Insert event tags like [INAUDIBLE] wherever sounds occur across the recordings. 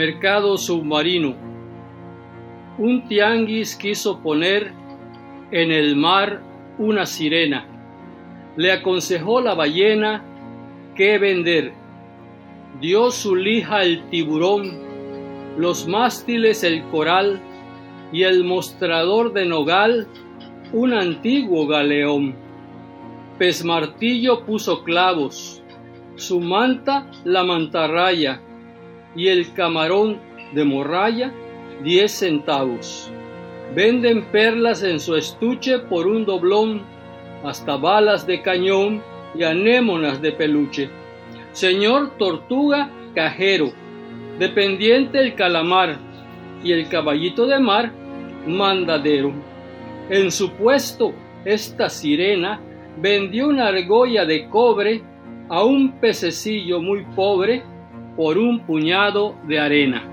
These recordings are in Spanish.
Mercado submarino. Un tianguis quiso poner en el mar una sirena. Le aconsejó la ballena qué vender. Dio su lija el tiburón, los mástiles el coral y el mostrador de nogal un antiguo galeón. Pez martillo puso clavos, su manta la mantarraya y el camarón de morralla diez centavos. Venden perlas en su estuche por un doblón, hasta balas de cañón y anémonas de peluche. Señor Tortuga Cajero, dependiente el calamar y el caballito de mar mandadero. En su puesto, esta sirena vendió una argolla de cobre a un pececillo muy pobre por un puñado de arena.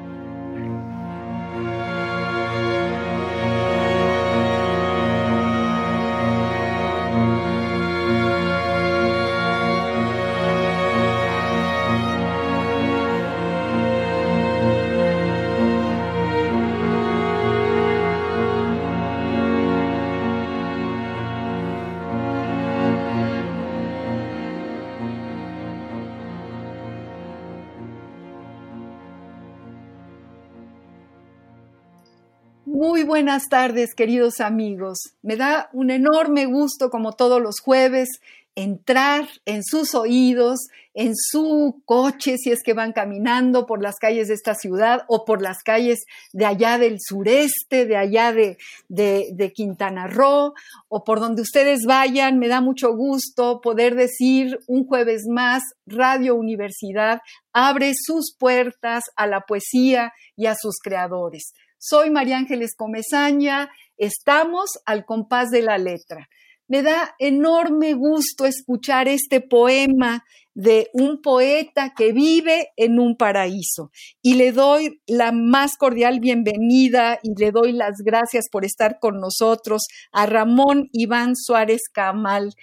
Buenas tardes, queridos amigos. Me da un enorme gusto, como todos los jueves, entrar en sus oídos, en su coche, si es que van caminando por las calles de esta ciudad o por las calles de allá del sureste, de allá de, de, Quintana Roo, o por donde ustedes vayan. Me da mucho gusto poder decir un jueves más, Radio Universidad abre sus puertas a la poesía y a sus creadores. Soy María Ángeles Comezaña, estamos al compás de la letra. Me da enorme gusto escuchar este poema de un poeta que vive en un paraíso. Y le doy la más cordial bienvenida y le doy las gracias por estar con nosotros a Ramón Iván Suárez Camal.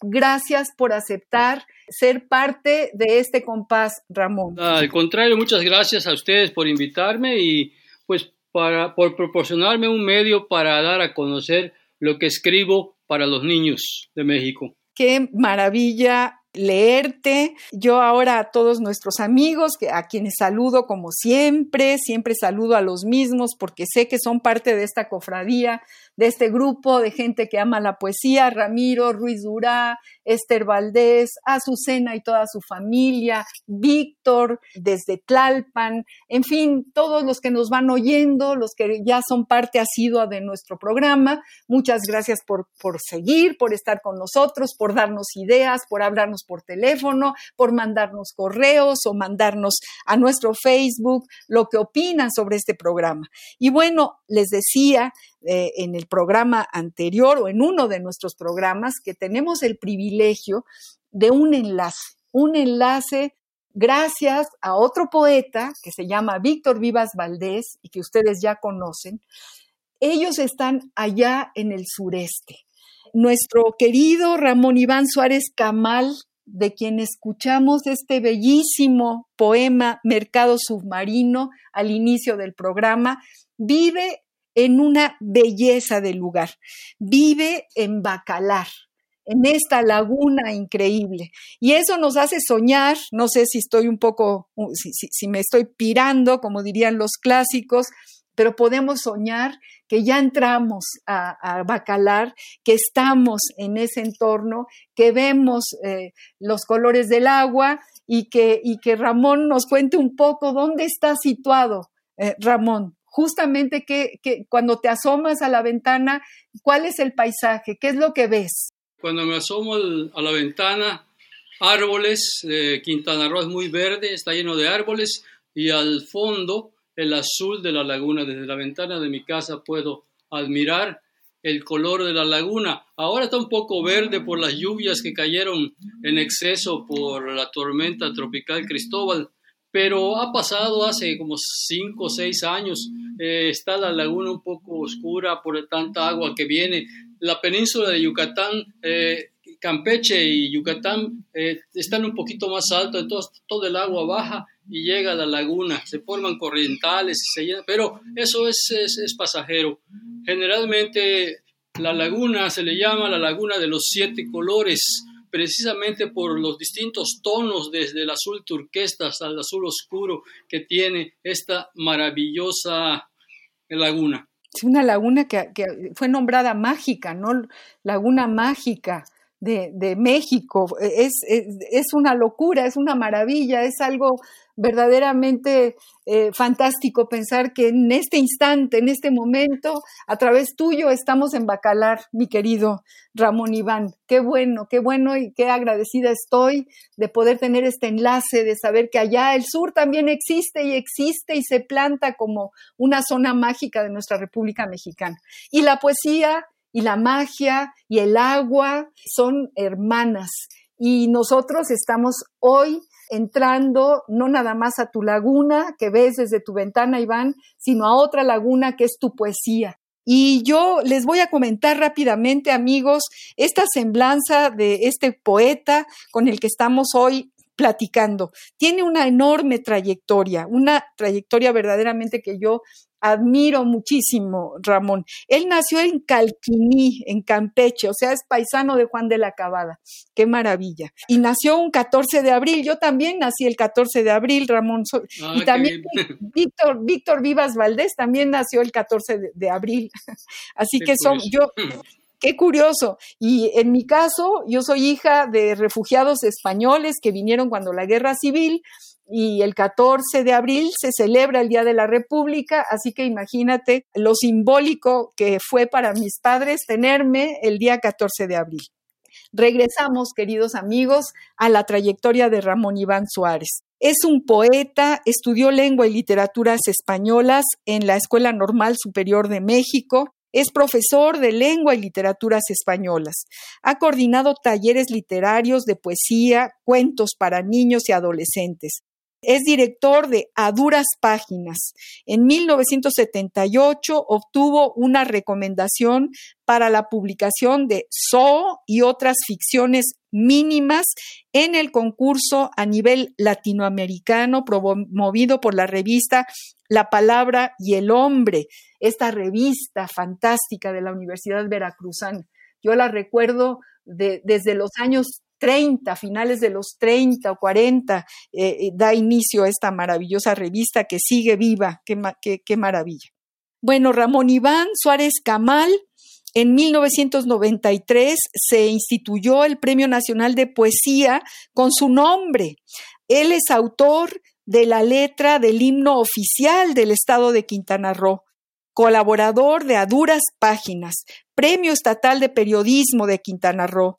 Gracias por aceptar ser parte de este compás, Ramón. Al contrario, muchas gracias a ustedes por invitarme y pues para, por proporcionarme un medio para dar a conocer lo que escribo para los niños de México. Qué maravilla leerte. Yo ahora a todos nuestros amigos, a quienes saludo como siempre, siempre saludo a los mismos porque sé que son parte de esta cofradía, de este grupo de gente que ama la poesía, Ramiro, Ruiz Durá, Esther Valdés, Azucena y toda su familia, Víctor desde Tlalpan, en fin, todos los que nos van oyendo, los que ya son parte asidua de nuestro programa. Muchas gracias por, por seguir, por estar con nosotros, por darnos ideas, por hablarnos por teléfono, por mandarnos correos o mandarnos a nuestro Facebook lo que opinan sobre este programa. Y bueno, les decía eh, en el programa anterior o en uno de nuestros programas que tenemos el privilegio de un enlace, un enlace gracias a otro poeta que se llama Víctor Vivas Valdés y que ustedes ya conocen. Ellos están allá en el sureste. Nuestro querido Ramón Iván Suárez Camal de quien escuchamos este bellísimo poema Mercado Submarino al inicio del programa, vive en una belleza de lugar, vive en Bacalar, en esta laguna increíble. Y eso nos hace soñar, no sé si estoy un poco, si, si me estoy pirando, como dirían los clásicos, pero podemos soñar que ya entramos a, Bacalar, que estamos en ese entorno, que vemos eh, los colores del agua y que, y que Ramón nos cuente un poco dónde está situado, eh, Ramón, justamente que, cuando te asomas a la ventana, ¿cuál es el paisaje? ¿Qué es lo que ves? Cuando me asomo a la ventana, árboles, eh, Quintana Roo es muy verde, está lleno de árboles y al fondo el azul de la laguna. Desde la ventana de mi casa puedo admirar el color de la laguna. Ahora está un poco verde por las lluvias que cayeron en exceso por la tormenta tropical Cristóbal, pero ha pasado hace como cinco o seis años. Eh, está la laguna un poco oscura por tanta agua que viene. La península de Yucatán, eh, Campeche y Yucatán eh, están un poquito más altos, entonces todo el agua baja y llega a la laguna, se forman corrientales pero eso es, es, pasajero. Generalmente la laguna se le llama la laguna de los siete colores, precisamente por los distintos tonos, desde el azul turquesa hasta el azul oscuro que tiene esta maravillosa laguna. Es una laguna que, que fue nombrada mágica, ¿no? Laguna mágica de, México. Es, es, una locura, es una maravilla, es algo verdaderamente eh, fantástico pensar que en este instante, en este momento, a través tuyo estamos en Bacalar, mi querido Ramón Iván. Qué bueno, qué bueno y qué agradecida estoy de poder tener este enlace, de saber que allá el sur también existe y existe y se planta como una zona mágica de nuestra República Mexicana. Y la poesía y la magia y el agua son hermanas. Y nosotros estamos hoy entrando no nada más a tu laguna que ves desde tu ventana, Iván, sino a otra laguna que es tu poesía. Y yo les voy a comentar rápidamente, amigos, esta semblanza de este poeta con el que estamos hoy platicando. Tiene una enorme trayectoria, una trayectoria verdaderamente que yo admiro muchísimo, Ramón. Él nació en Calquiní, en Campeche, o sea, es paisano de Juan de la Cabada. Qué maravilla. Y nació un 14 de abril. Yo también nací el 14 de abril, Ramón. Ah, y también [LAUGHS] Víctor, Víctor Vivas Valdés también nació el 14 de, abril. [LAUGHS] Así que son, yo, [LAUGHS] Qué curioso. Y en mi caso, yo soy hija de refugiados españoles que vinieron cuando la guerra civil y el 14 de abril se celebra el Día de la República, así que imagínate lo simbólico que fue para mis padres tenerme el día 14 de abril. Regresamos, queridos amigos, a la trayectoria de Ramón Iván Suárez. Es un poeta, estudió lengua y literaturas españolas en la Escuela Normal Superior de México, es profesor de lengua y literaturas españolas. Ha coordinado talleres literarios de poesía, cuentos para niños y adolescentes. Es director de A Duras Páginas. En 1978 obtuvo una recomendación para la publicación de So y otras ficciones mínimas en el concurso a nivel latinoamericano promovido por la revista La Palabra y el Hombre, esta revista fantástica de la Universidad Veracruzana. Yo la recuerdo desde los años 30, finales de los 30 o 40, eh, eh, da inicio a esta maravillosa revista que sigue viva. Qué, qué maravilla. Bueno, Ramón Iván Suárez Camal, en 1993 se instituyó el Premio Nacional de Poesía con su nombre. Él es autor de la letra del himno oficial del estado de Quintana Roo, colaborador de A Duras Páginas, Premio Estatal de Periodismo de Quintana Roo,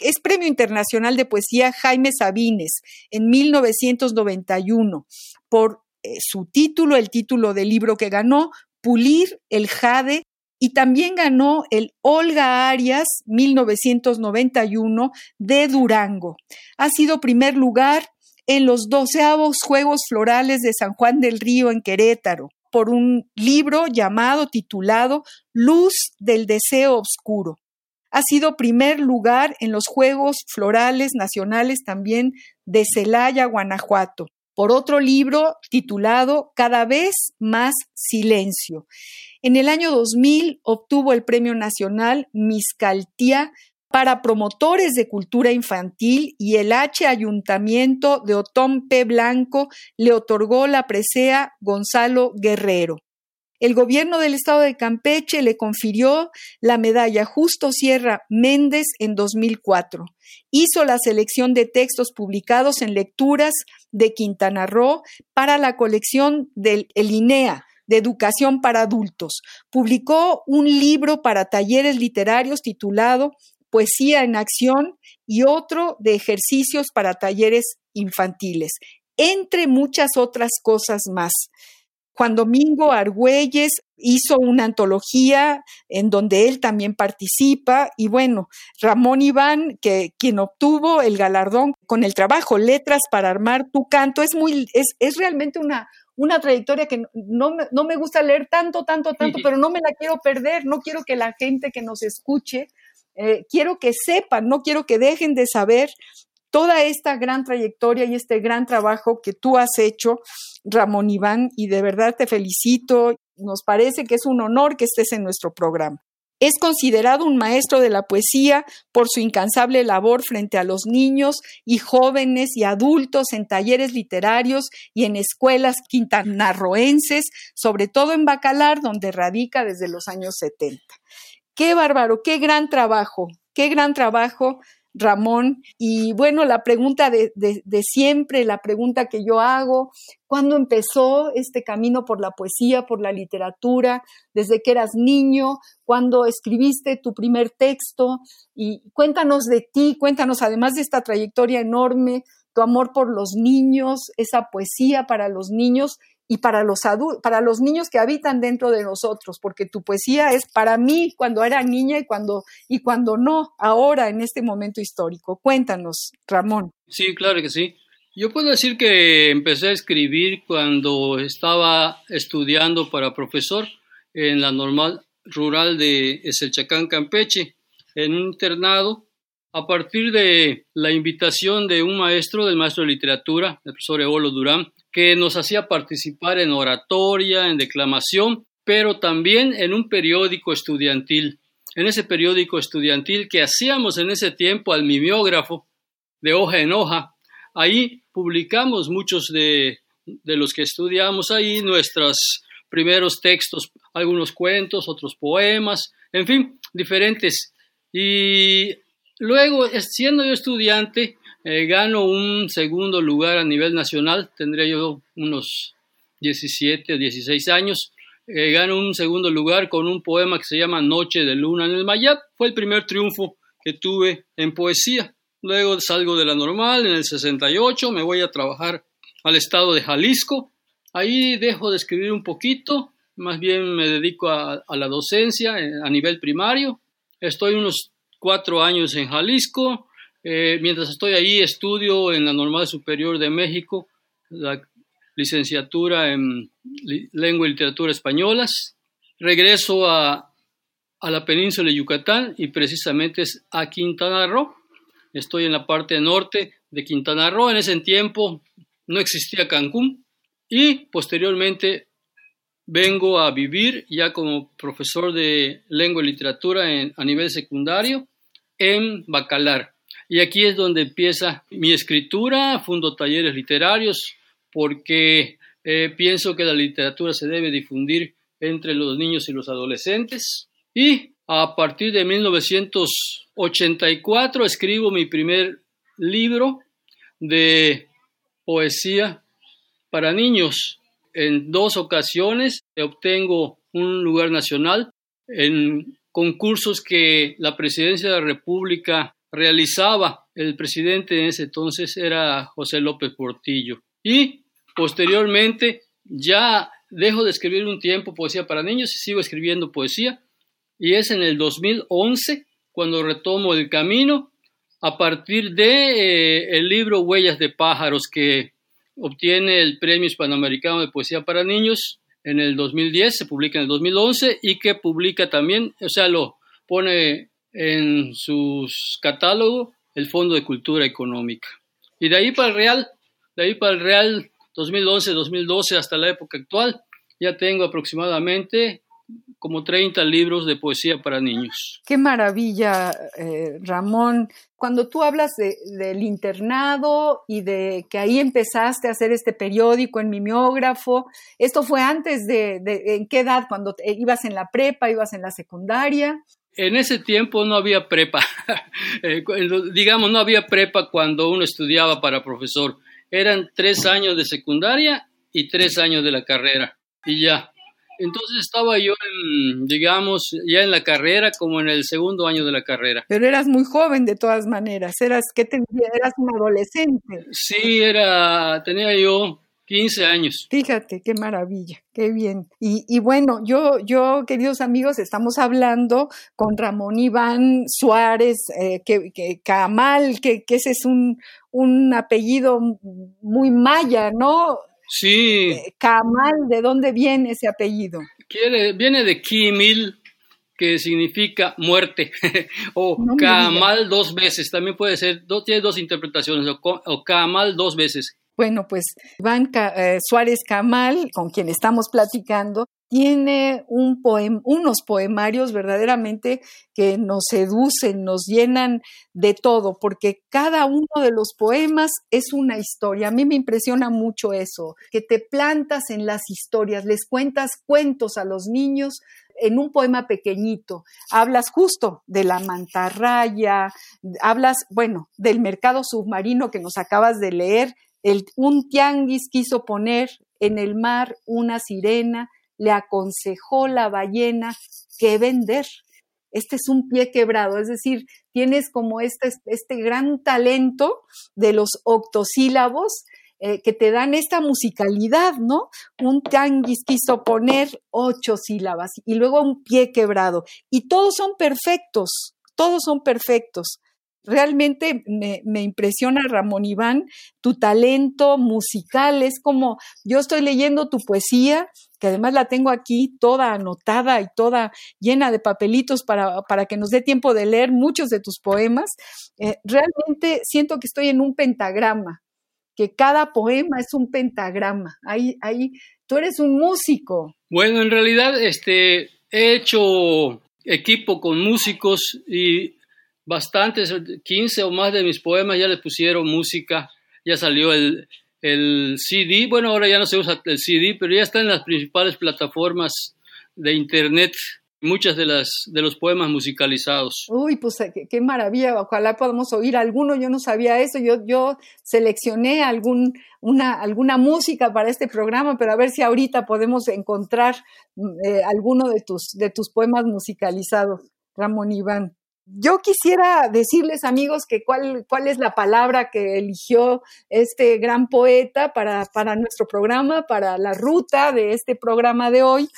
es Premio Internacional de Poesía Jaime Sabines en 1991 por eh, su título, el título del libro que ganó, Pulir el Jade, y también ganó el Olga Arias 1991 de Durango. Ha sido primer lugar en los doceavos Juegos Florales de San Juan del Río en Querétaro por un libro llamado, titulado Luz del Deseo Oscuro ha sido primer lugar en los Juegos Florales Nacionales también de Celaya, Guanajuato, por otro libro titulado Cada vez más silencio. En el año 2000 obtuvo el Premio Nacional Miscaltía para promotores de cultura infantil y el H Ayuntamiento de Otón P. Blanco le otorgó la presea Gonzalo Guerrero. El gobierno del estado de Campeche le confirió la medalla Justo Sierra Méndez en 2004. Hizo la selección de textos publicados en lecturas de Quintana Roo para la colección del INEA, de educación para adultos. Publicó un libro para talleres literarios titulado Poesía en Acción y otro de ejercicios para talleres infantiles, entre muchas otras cosas más. Juan Domingo Argüelles hizo una antología en donde él también participa y bueno, Ramón Iván, que quien obtuvo el galardón con el trabajo Letras para armar tu canto, es muy es, es realmente una una trayectoria que no, no, me gusta leer tanto, tanto, tanto, pero no me la quiero perder, no quiero que la gente que nos escuche, eh, quiero que sepan, no quiero que dejen de saber toda esta gran trayectoria y este gran trabajo que tú has hecho, Ramón Iván, y de verdad te felicito. Nos parece que es un honor que estés en nuestro programa. Es considerado un maestro de la poesía por su incansable labor frente a los niños y jóvenes y adultos en talleres literarios y en escuelas quintanarroenses, sobre todo en Bacalar, donde radica desde los años 70. Qué bárbaro, qué gran trabajo, qué gran trabajo Ramón. Y bueno, la pregunta de, siempre, la pregunta que yo hago, ¿cuándo empezó este camino por la poesía, por la literatura? ¿Desde que eras niño? ¿Cuándo escribiste tu primer texto? Y cuéntanos de ti, cuéntanos además de esta trayectoria enorme, tu amor por los niños, esa poesía para los niños y para los adultos, para los niños que habitan dentro de nosotros, porque tu poesía es para mí cuando era niña y cuando y cuando no, ahora en este momento histórico. Cuéntanos, Ramón. Sí, claro que sí. Yo puedo decir que empecé a escribir cuando estaba estudiando para profesor en la normal rural de Eselchacán, Campeche, en un internado, a partir de la invitación de un maestro, del maestro de literatura, el profesor Eolo Durán, que nos hacía participar en oratoria, en declamación, pero también en un periódico estudiantil. En ese periódico estudiantil que hacíamos en ese tiempo al mimeógrafo, de hoja en hoja, ahí publicamos muchos de, los que estudiamos ahí, nuestros primeros textos, algunos cuentos, otros poemas, en fin, diferentes. Y luego, siendo yo estudiante, eh, gano un segundo lugar a nivel nacional, tendría yo unos 17 o 16 años. Eh, gano un segundo lugar con un poema que se llama Noche de Luna en el Mayab. Fue el primer triunfo que tuve en poesía. Luego salgo de la normal en el 68, me voy a trabajar al estado de Jalisco. Ahí dejo de escribir un poquito, más bien me dedico a, a la docencia eh, a nivel primario. Estoy unos cuatro años en Jalisco, eh, mientras estoy ahí, estudio en la Normal Superior de México la licenciatura en Lengua y Literatura Españolas. Regreso a, a la península de Yucatán y precisamente es a Quintana Roo. Estoy en la parte norte de Quintana Roo. En ese tiempo no existía Cancún y posteriormente vengo a vivir ya como profesor de lengua y literatura a nivel secundario en Bacalar. Y aquí es donde empieza mi escritura, fundo talleres literarios, porque eh, pienso que la literatura se debe difundir entre los niños y los adolescentes. Y a partir de 1984 escribo mi primer libro de poesía para niños. En dos ocasiones obtengo un lugar nacional en concursos que la Presidencia de la República realizaba el presidente en ese entonces era José López Portillo. Y posteriormente ya dejo de escribir un tiempo poesía para niños y sigo escribiendo poesía. Y es en el 2011 cuando retomo el camino a partir de eh, el libro Huellas de pájaros que obtiene el Premio Hispanoamericano de Poesía para Niños en el 2010, se publica en el 2011 y que publica también, o sea, lo pone en sus catálogos el Fondo de Cultura Económica. Y de ahí para el Real, de ahí para el Real 2011-2012 hasta la época actual, ya tengo aproximadamente como 30 libros de poesía para niños. Qué maravilla, eh, Ramón. Cuando tú hablas del internado y de que ahí empezaste a hacer este periódico en mimeógrafo, ¿esto fue antes de, de en qué edad? ¿Cuando ibas en la prepa, ibas en la secundaria? En ese tiempo no había prepa, [LAUGHS] eh, digamos, no había prepa cuando uno estudiaba para profesor. Eran tres años de secundaria y tres años de la carrera y ya. Entonces estaba yo, en, digamos, ya en la carrera, como en el segundo año de la carrera. Pero eras muy joven de todas maneras, eras, ¿qué Eras un adolescente. Sí, era, tenía yo 15 años. Fíjate, qué maravilla, qué bien. Y, y, bueno, yo, yo, queridos amigos, estamos hablando con Ramón Iván Suárez, eh, que, que, Camal, que, que ese es un, un apellido muy maya, ¿no? Sí. Eh, Camal, ¿de dónde viene ese apellido? viene de Kimil, que significa muerte, [LAUGHS] o Kamal dos veces, también puede ser, tiene dos interpretaciones, o, o Kamal dos veces. Bueno, pues Iván eh, Suárez Camal, con quien estamos platicando, tiene un unos poemarios verdaderamente que nos seducen, nos llenan de todo, porque cada uno de los poemas es una historia. A mí me impresiona mucho eso, que te plantas en las historias, les cuentas cuentos a los niños en un poema pequeñito. Hablas justo de la mantarraya, hablas, bueno, del mercado submarino que nos acabas de leer, un tianguis quiso poner en el mar una sirena, le aconsejó la ballena que vender. Este es un pie quebrado, es decir, tienes como este, este gran talento de los octosílabos eh, que te dan esta musicalidad, ¿no? Un tianguis quiso poner ocho sílabas y luego un pie quebrado. Y todos son perfectos, todos son perfectos. Realmente me, impresiona, Ramón Iván, tu talento musical. Es como, yo estoy leyendo tu poesía, que además la tengo aquí toda anotada y toda llena de papelitos para, para que nos dé tiempo de leer muchos de tus poemas. Eh, realmente siento que estoy en un pentagrama, que cada poema es un pentagrama. Ahí, ahí, tú eres un músico. Bueno, en realidad, este, he hecho equipo con músicos y bastantes, 15 o más de mis poemas ya le pusieron música, ya salió el, el CD, bueno, ahora ya no se usa el CD, pero ya está en las principales plataformas de internet muchas de las de los poemas musicalizados. Uy, pues eh, qué, maravilla, ojalá podamos oír alguno, yo no sabía eso, yo, yo seleccioné algún, una, alguna música para este programa, pero a ver si ahorita podemos encontrar mm, eh, alguno de tus, de tus poemas musicalizados, Ramón Iván. Yo quisiera decirles, amigos, que cuál, cuál es la palabra que eligió este gran poeta para, para nuestro programa, para la ruta de este programa de hoy,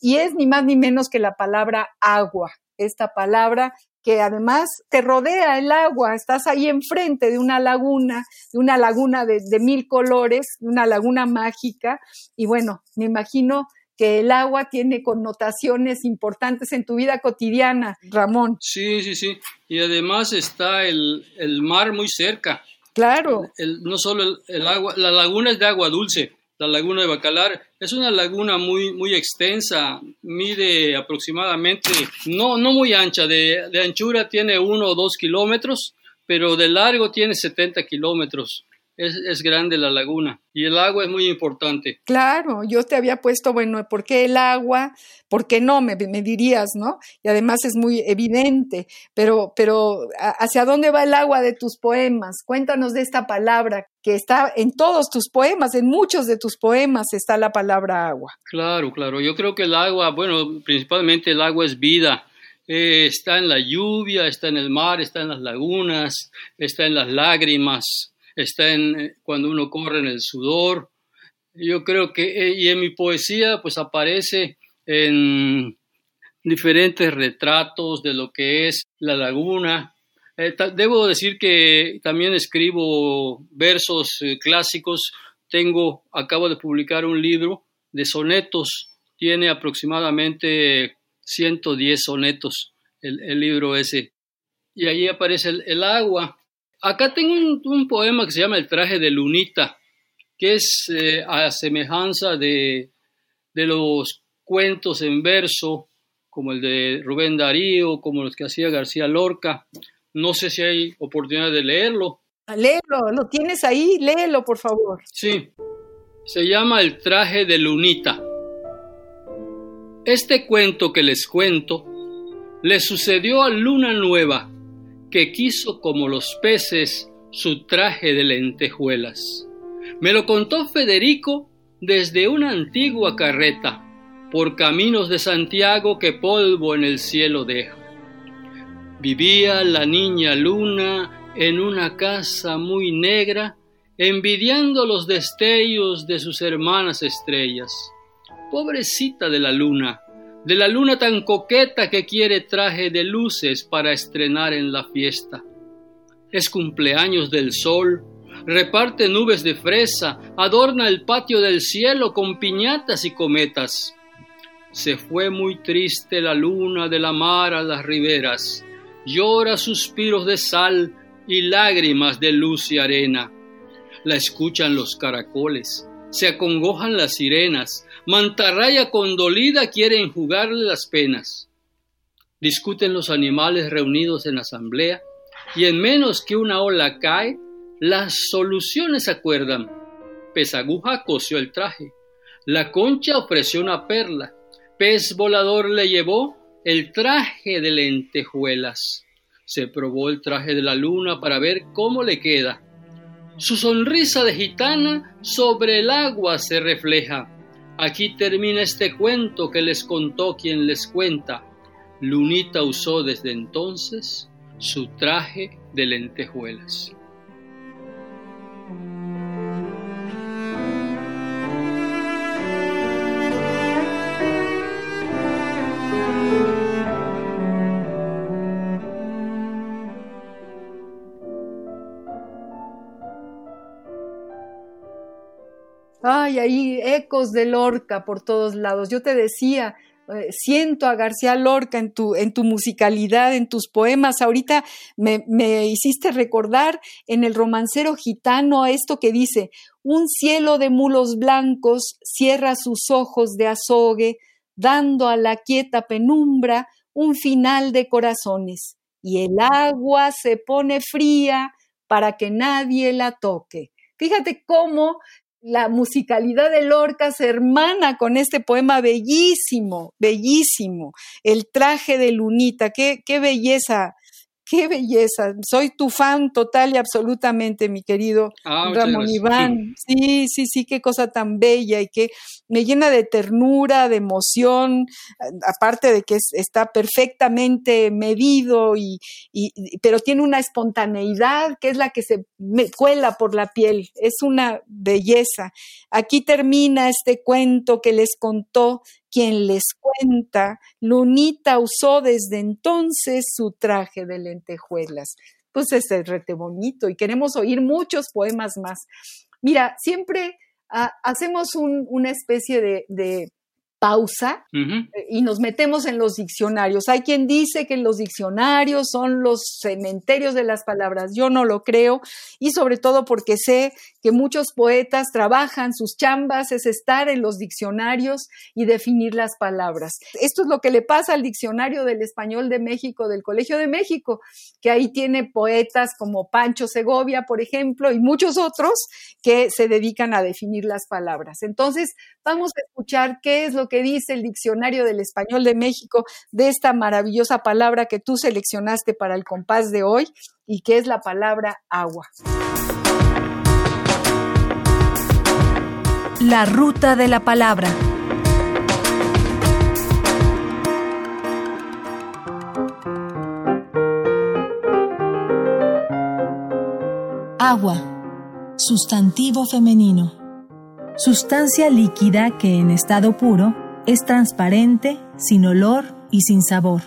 y es ni más ni menos que la palabra agua. Esta palabra que además te rodea el agua, estás ahí enfrente de una laguna, de una laguna de, de mil colores, una laguna mágica, y bueno, me imagino que el agua tiene connotaciones importantes en tu vida cotidiana, Ramón. Sí, sí, sí. Y además está el, mar muy cerca. Claro. no solo el, agua, la laguna es de agua dulce, la laguna de Bacalar. Es una laguna muy, muy extensa, mide aproximadamente, no, no muy ancha, de, de anchura tiene uno o dos kilómetros, pero de largo tiene 70 kilómetros es, grande la laguna y el agua es muy importante. Claro, yo te había puesto, bueno, ¿por qué el agua? ¿Por qué no? Me, me dirías, ¿no? Y además es muy evidente, pero, pero ¿hacia dónde va el agua de tus poemas? Cuéntanos de esta palabra que está en todos tus poemas, en muchos de tus poemas está la palabra agua. Claro, claro, yo creo que el agua, bueno, principalmente el agua es vida. Eh, está en la lluvia, está en el mar, está en las lagunas, está en las lágrimas, está en eh, cuando uno corre en el sudor. Yo creo que, eh, y en mi poesía, pues aparece en diferentes retratos de lo que es la laguna. Eh, debo decir que también escribo versos clásicos. Tengo, acabo de publicar un libro de sonetos. Tiene aproximadamente 110 sonetos el, libro ese. Y ahí aparece el agua Acá tengo un, poema que se llama El traje de Lunita, que es eh, a semejanza de, los cuentos en verso, como el de Rubén Darío, como los que hacía García Lorca. No sé si hay oportunidad de leerlo. Léelo, lo tienes ahí, léelo por favor. Sí, se llama El traje de Lunita. Este cuento que les cuento le sucedió a Luna Nueva, que quiso como los peces su traje de lentejuelas. Me lo contó Federico desde una antigua carreta, por caminos de Santiago que polvo en el cielo dejo. Vivía la niña luna en una casa muy negra, envidiando los destellos de sus hermanas estrellas. Pobrecita de la luna, de la luna tan coqueta que quiere traje de luces para estrenar en la fiesta. Es cumpleaños del sol, reparte nubes de fresa, adorna el patio del cielo con piñatas y cometas. Se fue muy triste la luna de la mar a las riberas, llora suspiros de sal y lágrimas de luz y arena. La escuchan los caracoles, se acongojan las sirenas, mantarraya condolida quiere enjugarle las penas. Discuten los animales reunidos en asamblea, y en menos que una ola cae, las soluciones acuerdan. Pesaguja cosió el traje, la concha ofreció una perla, pez volador le llevó el traje de lentejuelas. Se probó el traje de la luna para ver cómo le queda. Su sonrisa de gitana sobre el agua se refleja. Aquí termina este cuento que les contó quien les cuenta. Lunita usó desde entonces su traje de lentejuelas. Ay, ahí ecos de Lorca por todos lados. Yo te decía, eh, siento a García Lorca en tu, en tu musicalidad, en tus poemas. Ahorita me, me hiciste recordar en el romancero gitano esto que dice, un cielo de mulos blancos cierra sus ojos de azogue, dando a la quieta penumbra un final de corazones, y el agua se pone fría para que nadie la toque. Fíjate cómo la musicalidad de Lorca se hermana con este poema bellísimo, bellísimo, el traje de Lunita, qué, qué belleza qué belleza. Soy tu fan total y absolutamente, mi querido ah, Ramón Iván. Sí, sí, sí, qué cosa tan bella y que me llena de ternura, de emoción, aparte de que está perfectamente medido y, pero tiene una espontaneidad que es la que se me cuela por la piel. Es una belleza. Aquí termina este cuento que les contó quien les cuenta, Lunita usó desde entonces su traje de lentejuelas. Pues es rete bonito y queremos oír muchos poemas más. Mira, siempre ah, hacemos una especie de pausa eh, y nos metemos en los diccionarios. Hay quien dice que los diccionarios son los cementerios de las palabras. Yo no lo creo y sobre todo porque sé que muchos poetas trabajan, sus chambas es estar en los diccionarios y definir las palabras. Esto es lo que le pasa al diccionario del español de México, del Colegio de México, que ahí tiene poetas como Pancho Segovia, por ejemplo, y muchos otros que se dedican a definir las palabras. Entonces, vamos a escuchar qué es lo que dice el Diccionario del Español de México de esta maravillosa palabra que tú seleccionaste para el compás de hoy y que es la palabra agua. La ruta de la palabra. Agua. Sustantivo femenino. Sustancia líquida que en estado puro es transparente, sin olor y sin sabor.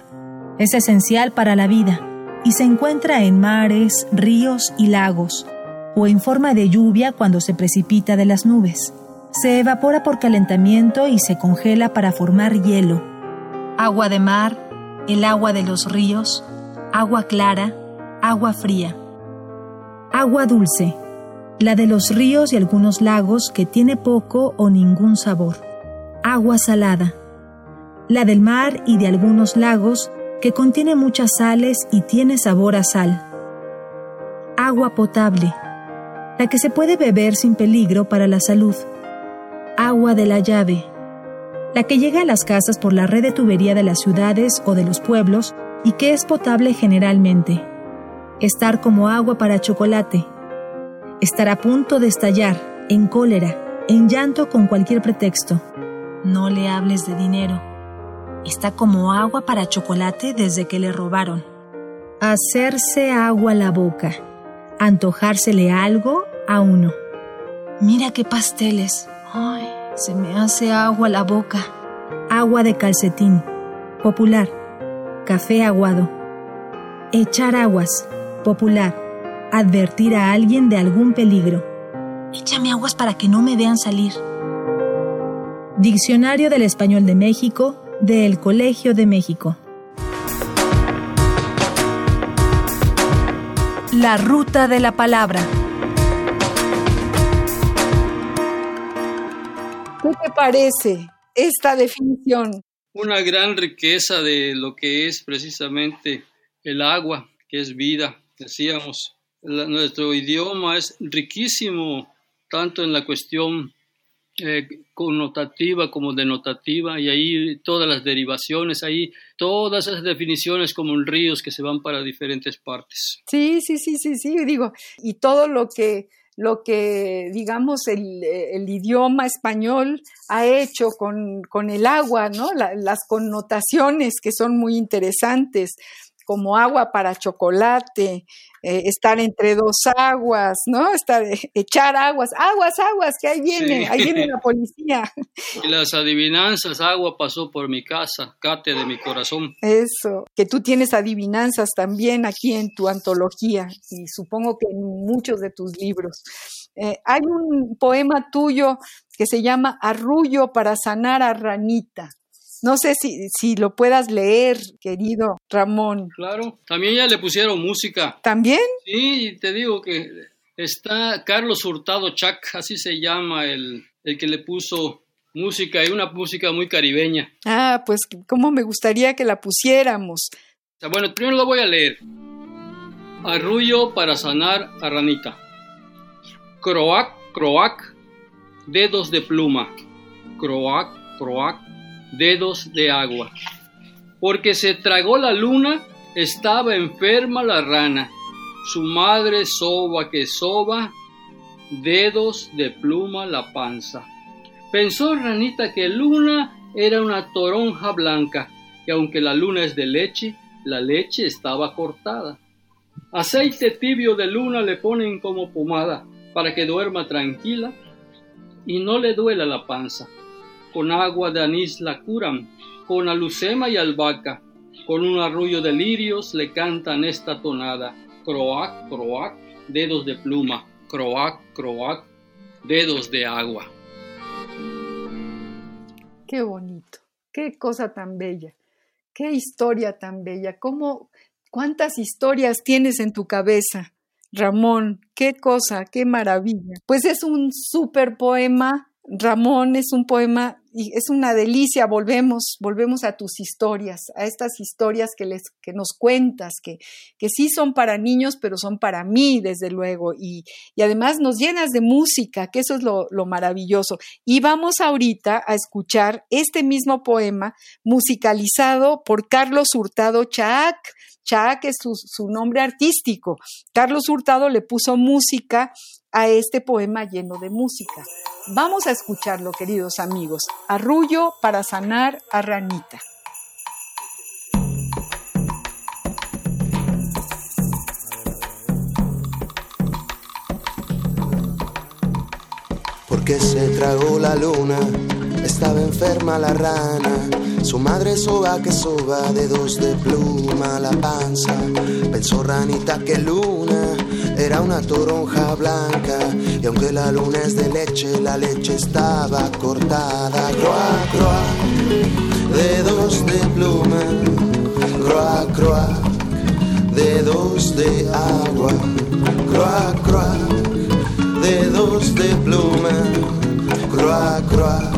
Es esencial para la vida y se encuentra en mares, ríos y lagos, o en forma de lluvia cuando se precipita de las nubes. Se evapora por calentamiento y se congela para formar hielo. Agua de mar, el agua de los ríos, agua clara, agua fría. Agua dulce, la de los ríos y algunos lagos que tiene poco o ningún sabor agua salada, la del mar y de algunos lagos que contiene muchas sales y tiene sabor a sal. Agua potable, la que se puede beber sin peligro para la salud. Agua de la llave, la que llega a las casas por la red de tubería de las ciudades o de los pueblos y que es potable generalmente. Estar como agua para chocolate. Estar a punto de estallar, en cólera, en llanto con cualquier pretexto no le hables de dinero. Está como agua para chocolate desde que le robaron. Hacerse agua la boca. Antojársele algo a uno. Mira qué pasteles. Ay, se me hace agua la boca. Agua de calcetín. Popular. Café aguado. Echar aguas. Popular. Advertir a alguien de algún peligro. Échame aguas para que no me vean salir. Diccionario del Español de México del Colegio de México. La ruta de la palabra. ¿Qué te parece esta definición? Una gran riqueza de lo que es precisamente el agua, que es vida, decíamos. nuestro idioma es riquísimo, tanto en la cuestión eh, connotativa como denotativa, y ahí todas las derivaciones, ahí todas esas definiciones como ríos que se van para diferentes partes. Sí, sí, sí, sí, sí, digo, y todo lo que lo que, digamos, el, el idioma español ha hecho con, con el agua, ¿no? las connotaciones que son muy interesantes como agua para chocolate, eh, estar entre dos aguas, ¿no? Estar, echar aguas, aguas, aguas, que ahí viene, ahí viene la policía. [LAUGHS] Y las adivinanzas, agua pasó por mi casa, cate de mi corazón. Eso, que tú tienes adivinanzas también aquí en tu antología y supongo que en muchos de tus libros. Eh, hay un poema tuyo que se llama Arrullo para sanar a Ranita. No sé si, si lo puedas leer, querido Ramón. Claro, también ya le pusieron música. ¿También? Sí, te digo que está Carlos Hurtado Chac, así se llama el, el que le puso música y una música muy caribeña. Ah, pues cómo me gustaría que la pusiéramos. Bueno, primero lo voy a leer. Arrullo para sanar a ranita. Croac, croac, dedos de pluma. Croac, croac, dedos de agua. Porque se tragó la luna, estaba enferma la rana. Su madre soba que soba, dedos de pluma la panza. Pensó Ranita que luna era una toronja blanca, y aunque la luna es de leche, la leche estaba cortada. Aceite tibio de luna le ponen como pomada para que duerma tranquila y no le duela la panza con agua de anís la curan, con alucema y albahaca, con un arrullo de lirios le cantan esta tonada, croac, croac, dedos de pluma, croac, croac, dedos de agua. Qué bonito, qué cosa tan bella, qué historia tan bella, cómo, cuántas historias tienes en tu cabeza. Ramón, qué cosa, qué maravilla. Pues es un súper poema Ramón es un poema y es una delicia, volvemos, volvemos a tus historias, a estas historias que, les, que nos cuentas, que, que sí son para niños, pero son para mí, desde luego, y, y además nos llenas de música, que eso es lo, lo, maravilloso. Y vamos ahorita a escuchar este mismo poema musicalizado por Carlos Hurtado Chac. Chac es su, su nombre artístico. Carlos Hurtado le puso música a este poema lleno de música. Vamos a escucharlo, queridos amigos. Arrullo para sanar a Ranita. Porque se tragó la luna, estaba enferma la rana. Su madre soba que soba, dedos de pluma la panza. Pensó ranita que luna era una toronja blanca y aunque la luna es de leche, la leche estaba cortada. Croa, croa, dedos de pluma, croa, croa, dedos de agua, croa, croa, dedos de pluma, croa, croa,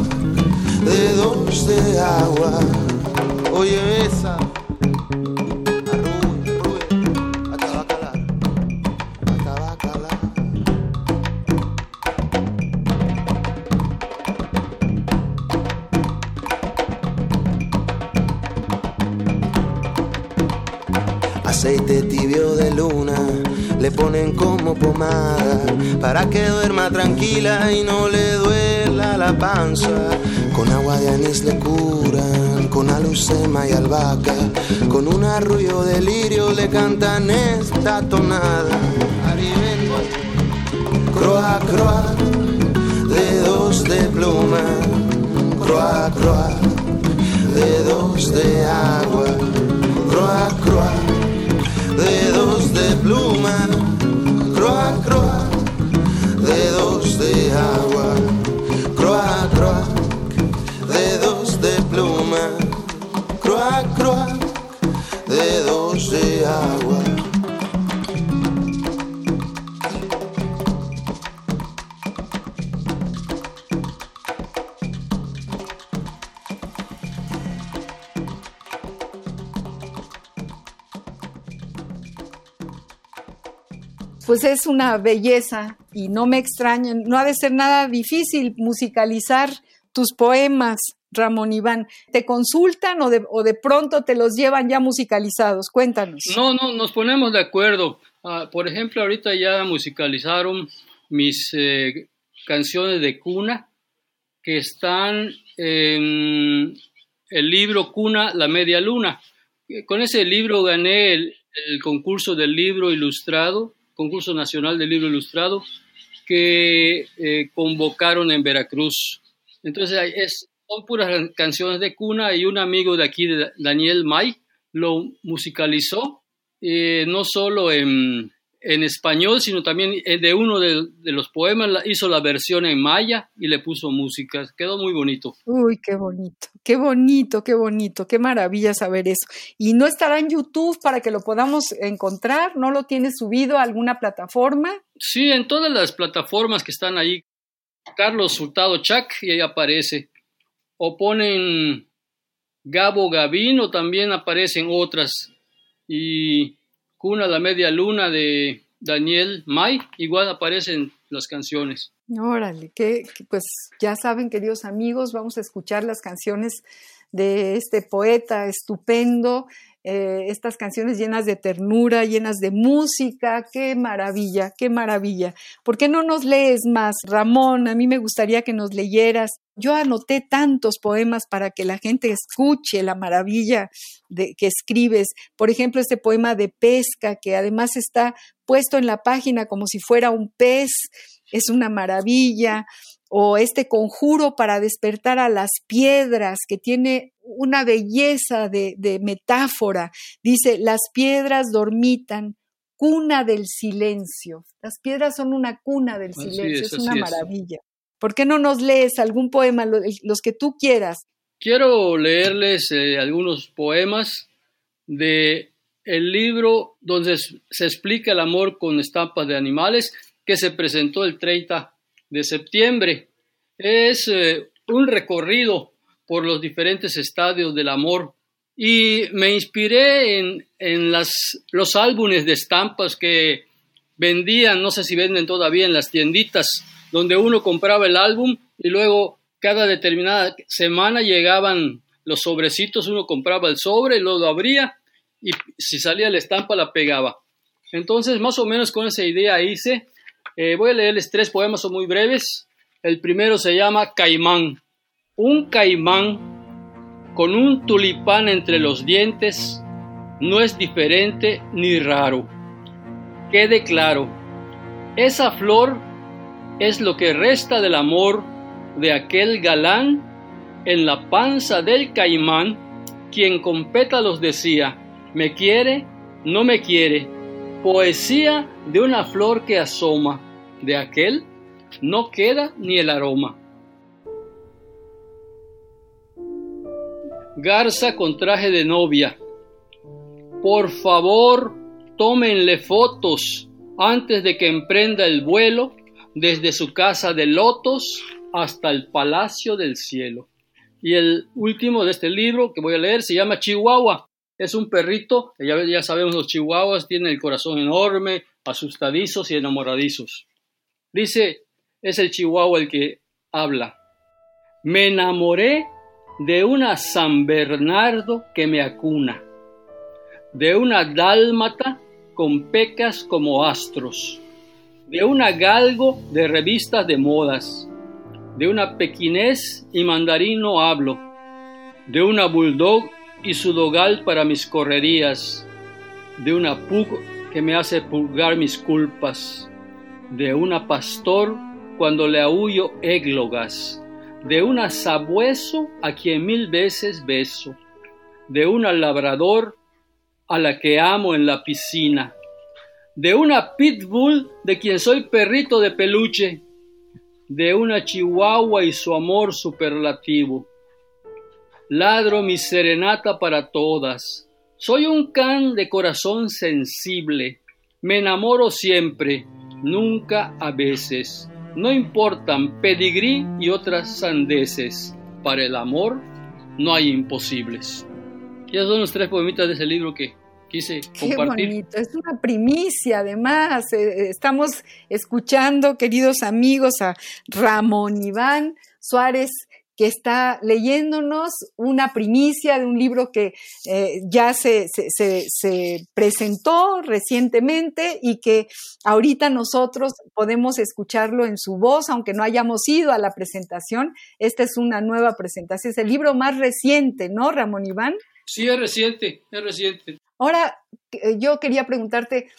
dedos de agua. Oye esa. Pomada para que duerma tranquila y no le duela la panza. Con agua de anís le curan, con alucema y albahaca, con un arrullo de lirio le cantan esta tonada. Croa, croa, dedos de pluma, croa, croa, dedos de agua, croa, croa, pues es una belleza y no me extrañen, no ha de ser nada difícil musicalizar tus poemas, Ramón Iván. ¿Te consultan o de, o de pronto te los llevan ya musicalizados? Cuéntanos. No, no, nos ponemos de acuerdo. Ah, por ejemplo, ahorita ya musicalizaron mis eh, canciones de cuna que están en el libro Cuna, la media luna. Con ese libro gané el, el concurso del libro ilustrado concurso nacional del libro ilustrado que eh, convocaron en Veracruz. Entonces es, son puras canciones de cuna y un amigo de aquí, Daniel May, lo musicalizó, eh, no solo en, en español, sino también eh, de uno de, los poemas, hizo la versión en maya y le puso música. Quedó muy bonito. Uy, qué bonito, qué bonito, qué bonito, qué maravilla saber eso. Y no estará en YouTube para que lo podamos encontrar, ¿no lo tiene subido a alguna plataforma? Sí, en todas las plataformas que están ahí. Carlos Hurtado Chac y ahí aparece. O ponen Gabo Gavino, también aparecen otras. Y Cuna la Media Luna de Daniel May, igual aparecen las canciones. Órale, que, pues ya saben, queridos amigos, vamos a escuchar las canciones de este poeta estupendo, eh, estas canciones llenas de ternura, llenas de música, qué maravilla, qué maravilla. ¿Por qué no nos lees más, Ramón? A mí me gustaría que nos leyeras. Yo anoté tantos poemas para que la gente escuche la maravilla de, que escribes. Por ejemplo, este poema de pesca, que además está puesto en la página como si fuera un pez, es una maravilla o este conjuro para despertar a las piedras, que tiene una belleza de, metáfora. Dice, las piedras dormitan, cuna del silencio. Las piedras son una cuna del silencio, es, una maravilla. ¿Por qué no nos lees algún poema, los que tú quieras? Quiero leerles eh, algunos poemas de el libro donde se explica el amor con estampas de animales que se presentó el 30 de septiembre. Es eh, un recorrido por los diferentes estadios del amor y me inspiré en, en las, los álbumes de estampas que vendían, no sé si venden todavía en las tienditas, donde uno compraba el álbum y luego cada determinada semana llegaban los sobrecitos, uno compraba el sobre, lo abría y si salía la estampa la pegaba. Entonces, más o menos con esa idea hice. Eh, voy a leerles tres poemas, son muy breves. El primero se llama Caimán. Un caimán con un tulipán entre los dientes no es diferente ni raro. Quede claro, esa flor es lo que resta del amor de aquel galán en la panza del caimán, quien con pétalos decía, me quiere, no me quiere, poesía de una flor que asoma, de aquel no queda ni el aroma. Garza con traje de novia. Por favor, tómenle fotos antes de que emprenda el vuelo desde su casa de lotos hasta el palacio del cielo. Y el último de este libro que voy a leer se llama Chihuahua. Es un perrito, ya, ya sabemos los chihuahuas tienen el corazón enorme, asustadizos y enamoradizos. Dice, es el chihuahua el que habla. Me enamoré de una San Bernardo que me acuna. de una dálmata con pecas como astros, de una galgo de revistas de modas, de una pequinés y mandarino hablo, de una bulldog y su dogal para mis correrías, de una pug que me hace purgar mis culpas, de una pastor cuando le aullo églogas, de una sabueso a quien mil veces beso, de una labrador a la que amo en la piscina, de una pitbull de quien soy perrito de peluche, de una chihuahua y su amor superlativo. Ladro mi serenata para todas. Soy un can de corazón sensible. Me enamoro siempre, nunca a veces. No importan pedigrí y otras sandeces. Para el amor no hay imposibles. Ya son los tres poemitas de ese libro que quise compartir. Qué bonito, es una primicia además. Eh, eh, estamos escuchando, queridos amigos, a Ramón Iván Suárez que está leyéndonos una primicia de un libro que eh, ya se, se, presentó recientemente y que ahorita nosotros podemos escucharlo en su voz, aunque no hayamos ido a la presentación. Esta es una nueva presentación, es el libro más reciente, ¿no, Ramón Iván? Sí, es reciente, es reciente. Ahora, eh, yo quería preguntarte,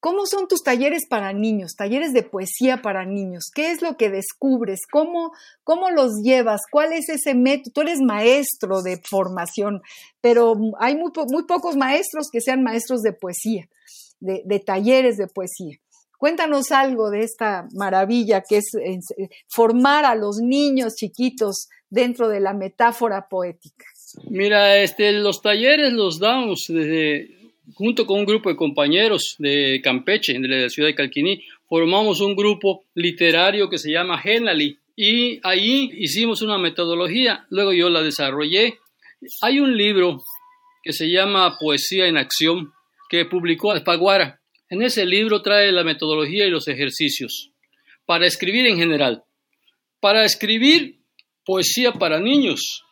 ¿cómo son tus talleres para niños, talleres de poesía para niños? ¿Qué es lo que descubres? ¿Cómo, cómo los llevas? ¿Cuál es ese método? Tú eres maestro de formación, pero hay muy, muy pocos maestros que sean maestros de poesía, de, talleres de poesía. Cuéntanos algo de esta maravilla que es eh, formar a los niños chiquitos dentro de la metáfora poética. Mira, este, los talleres los damos desde, junto con un grupo de compañeros de Campeche, de la ciudad de Calquiní, formamos un grupo literario que se llama Genali y ahí hicimos una metodología, luego yo la desarrollé. Hay un libro que se llama Poesía en Acción que publicó Alpaguara. En ese libro trae la metodología y los ejercicios para escribir en general. Para escribir poesía para niños,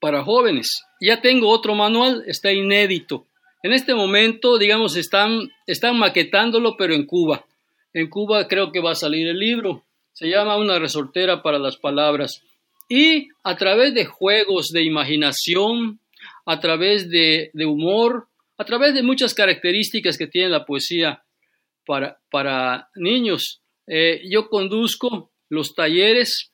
para jóvenes. Ya tengo otro manual, está inédito. En este momento, digamos, están, están maquetándolo, pero en Cuba. En Cuba creo que va a salir el libro. Se llama Una resortera para las palabras. Y a través de juegos de imaginación, a través de, humor, a través de muchas características que tiene la poesía para, para niños, eh, yo conduzco los talleres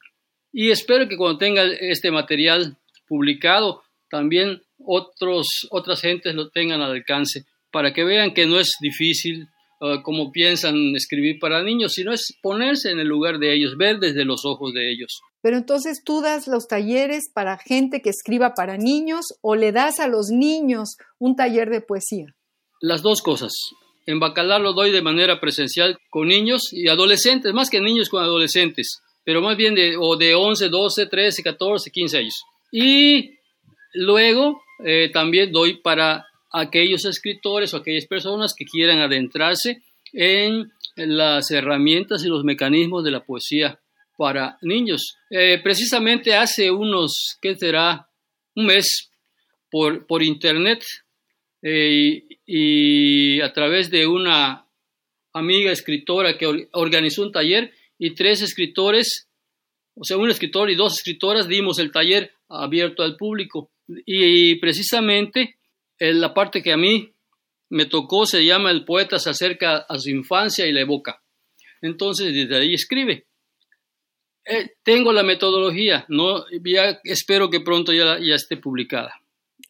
y espero que cuando tenga este material publicado, también otros, otras gentes lo tengan al alcance, para que vean que no es difícil uh, como piensan escribir para niños, sino es ponerse en el lugar de ellos, ver desde los ojos de ellos. Pero entonces tú das los talleres para gente que escriba para niños o le das a los niños un taller de poesía. Las dos cosas. En Bacalar lo doy de manera presencial con niños y adolescentes, más que niños con adolescentes, pero más bien de, o de 11, 12, 13, 14, 15 años. Y luego eh, también doy para aquellos escritores o aquellas personas que quieran adentrarse en las herramientas y los mecanismos de la poesía para niños. Eh, precisamente hace unos, ¿qué será? Un mes por, por internet eh, y a través de una amiga escritora que organizó un taller y tres escritores, o sea, un escritor y dos escritoras dimos el taller abierto al público. Y, precisamente la parte que a mí me tocó se llama El poeta se acerca a su infancia y la evoca. Entonces, desde ahí escribe. Eh, tengo la metodología, no, ya espero que pronto ya, ya esté publicada.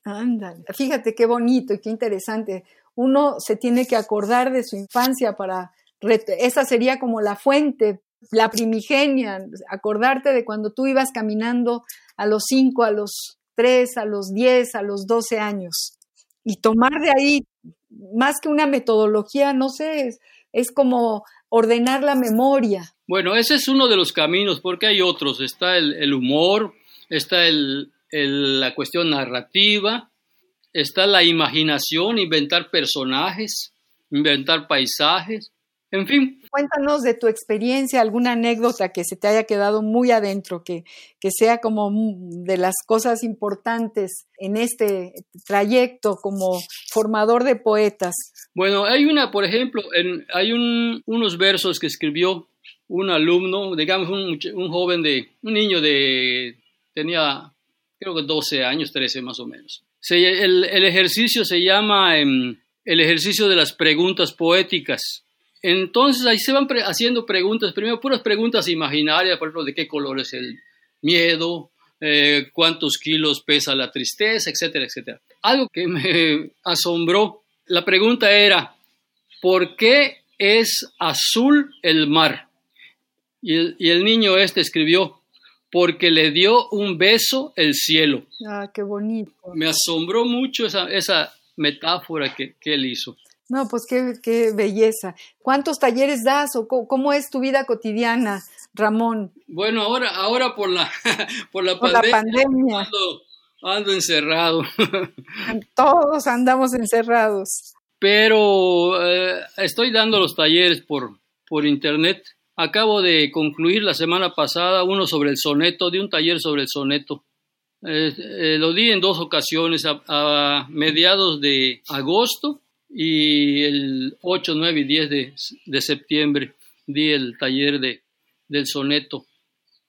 Ándale, fíjate qué bonito y qué interesante. Uno se tiene que acordar de su infancia para, esa sería como la fuente la primigenia, acordarte de cuando tú ibas caminando a los 5, a los 3, a los 10, a los 12 años y tomar de ahí más que una metodología, no sé, es, como ordenar la memoria. Bueno, ese es uno de los caminos, porque hay otros. Está el, humor, está el, la cuestión narrativa, está la imaginación, inventar personajes, inventar paisajes, En fin. Cuéntanos de tu experiencia, alguna anécdota que se te haya quedado muy adentro, que, que sea como de las cosas importantes en este trayecto como formador de poetas. Bueno, hay una, por ejemplo, en, hay un, unos versos que escribió un alumno, digamos un, un joven de, un niño de, tenía creo que 12 años, 13 más o menos. el, el, ejercicio se llama em, el ejercicio de las preguntas poéticas. Entonces ahí se van haciendo preguntas, primero puras preguntas imaginarias, por ejemplo, de qué color es el miedo, eh, cuántos kilos pesa la tristeza, etcétera, etcétera. Algo que me [LAUGHS] asombró, la pregunta era, ¿por qué es azul el mar? Y el, y el niño este escribió, porque le dio un beso el cielo. Ah, qué bonito. Me asombró mucho esa, esa metáfora que, que él hizo. No, pues qué, qué belleza. ¿Cuántos talleres das o cómo, es tu vida cotidiana, Ramón? Bueno, ahora, ahora por la, [LAUGHS] por la pandemia, Ando, encerrado. [LAUGHS] Todos andamos encerrados. Pero eh, estoy dando los talleres por, por internet. Acabo de concluir la semana pasada uno sobre el soneto, de un taller sobre el soneto. Eh, eh, lo di en dos ocasiones, a mediados de agosto y el 8, 9 y 10 de, de septiembre di el taller de, del soneto.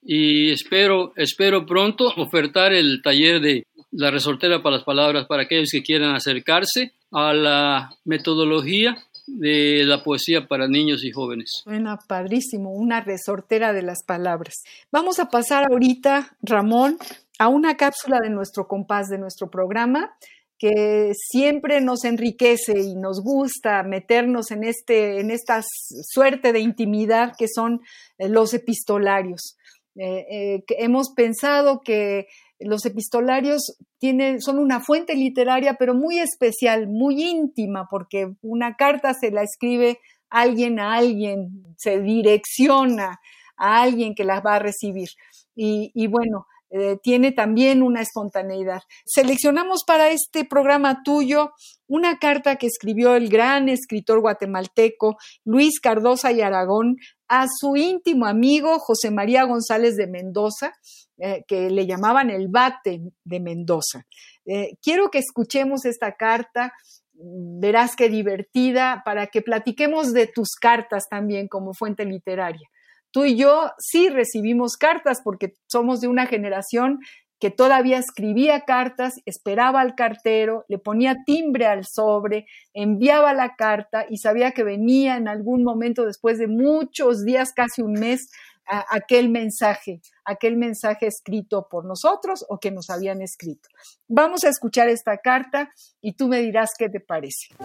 Y espero, espero pronto [LAUGHS] ofertar el taller de la resortera para las palabras para aquellos que quieran acercarse a la metodología de la poesía para niños y jóvenes. Suena padrísimo, una resortera de las palabras. Vamos a pasar ahorita, Ramón, a una cápsula de nuestro compás, de nuestro programa, que siempre nos enriquece y nos gusta meternos en, este, en esta suerte de intimidad que son eh, los epistolarios. Eh, eh, hemos pensado que los epistolarios tienen, son una fuente literaria, pero muy especial, muy íntima, porque una carta se la escribe alguien a alguien, se direcciona a alguien que las va a recibir. Y, y bueno, eh, tiene también una espontaneidad. Seleccionamos para este programa tuyo una carta que escribió el gran escritor guatemalteco Luis Cardosa y Aragón a su íntimo amigo José María González de Mendoza, eh, que le llamaban el bate de Mendoza. Eh, quiero que escuchemos esta carta verás qué divertida, para que platiquemos de tus cartas también como fuente literaria tú y yo sí recibimos cartas porque somos de una generación que todavía escribía cartas, esperaba al cartero, le ponía timbre al sobre, enviaba la carta y sabía que venía en algún momento después de muchos días, casi un mes, aquel mensaje, aquel mensaje escrito por nosotros o que nos habían escrito. Vamos a escuchar esta carta y tú me dirás qué te parece.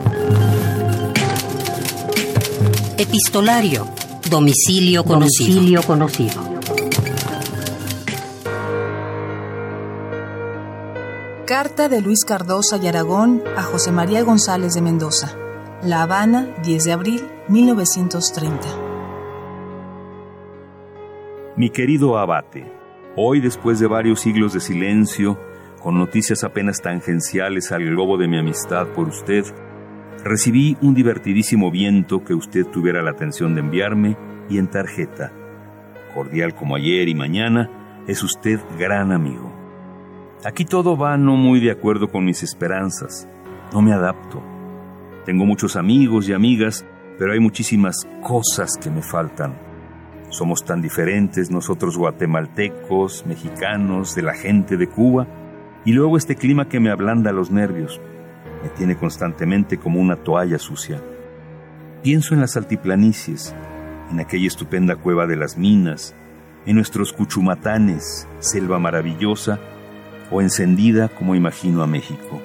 Epistolario Domicilio conocido. conocido. Carta de Luis Cardosa y Aragón a José María González de Mendoza. La Habana, 10 de abril 1930. Mi querido abate, hoy después de varios siglos de silencio, con noticias apenas tangenciales al globo de mi amistad por usted, Recibí un divertidísimo viento que usted tuviera la atención de enviarme y en tarjeta. Cordial como ayer y mañana, es usted gran amigo. Aquí todo va no muy de acuerdo con mis esperanzas. No me adapto. Tengo muchos amigos y amigas, pero hay muchísimas cosas que me faltan. Somos tan diferentes nosotros guatemaltecos, mexicanos, de la gente de Cuba, y luego este clima que me ablanda los nervios me tiene constantemente como una toalla sucia. Pienso en las altiplanicies, en aquella estupenda cueva de las minas, en nuestros cuchumatanes, selva maravillosa o encendida como imagino a México.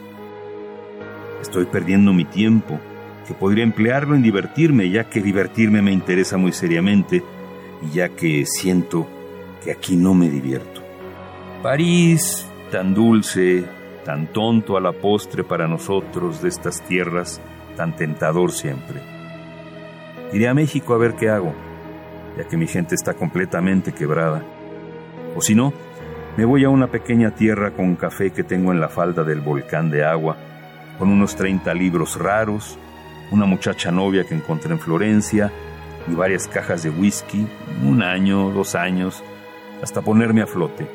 Estoy perdiendo mi tiempo, que podría emplearlo en divertirme, ya que divertirme me interesa muy seriamente y ya que siento que aquí no me divierto. París, tan dulce, tan tonto a la postre para nosotros de estas tierras, tan tentador siempre. Iré a México a ver qué hago, ya que mi gente está completamente quebrada. O si no, me voy a una pequeña tierra con café que tengo en la falda del volcán de agua, con unos 30 libros raros, una muchacha novia que encontré en Florencia y varias cajas de whisky, un año, dos años, hasta ponerme a flote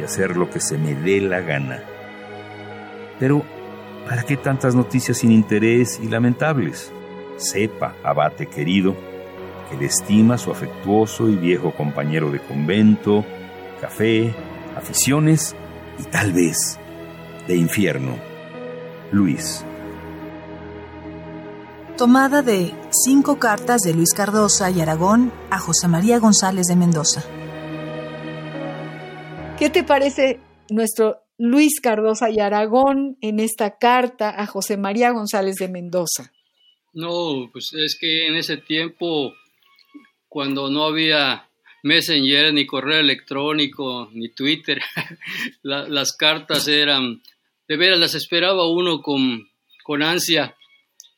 y hacer lo que se me dé la gana. Pero, ¿para qué tantas noticias sin interés y lamentables? Sepa, abate querido, que le estima su afectuoso y viejo compañero de convento, café, aficiones y tal vez de infierno, Luis. Tomada de cinco cartas de Luis Cardosa y Aragón a José María González de Mendoza. ¿Qué te parece nuestro Luis Cardosa y Aragón en esta carta a José María González de Mendoza? No, pues es que en ese tiempo, cuando no había Messenger, ni correo electrónico, ni Twitter, [LAUGHS] las cartas eran, de veras las esperaba uno con, con ansia.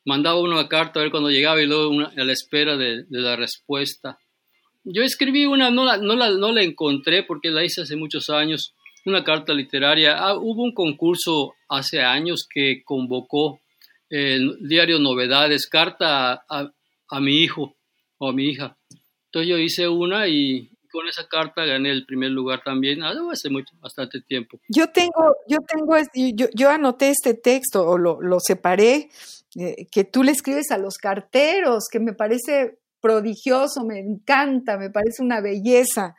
Mandaba uno a carta a ver cuando llegaba y luego a la espera de la respuesta. Yo escribí una, no la, no, la, no la encontré porque la hice hace muchos años, una carta literaria. Ah, hubo un concurso hace años que convocó el diario Novedades, carta a, a, mi hijo o a mi hija. Entonces yo hice una y con esa carta gané el primer lugar también, ah, hace mucho, bastante tiempo. Yo tengo, yo tengo, yo, yo anoté este texto o lo, lo separé, eh, que tú le escribes a los carteros, que me parece prodigioso, me encanta, me parece una belleza.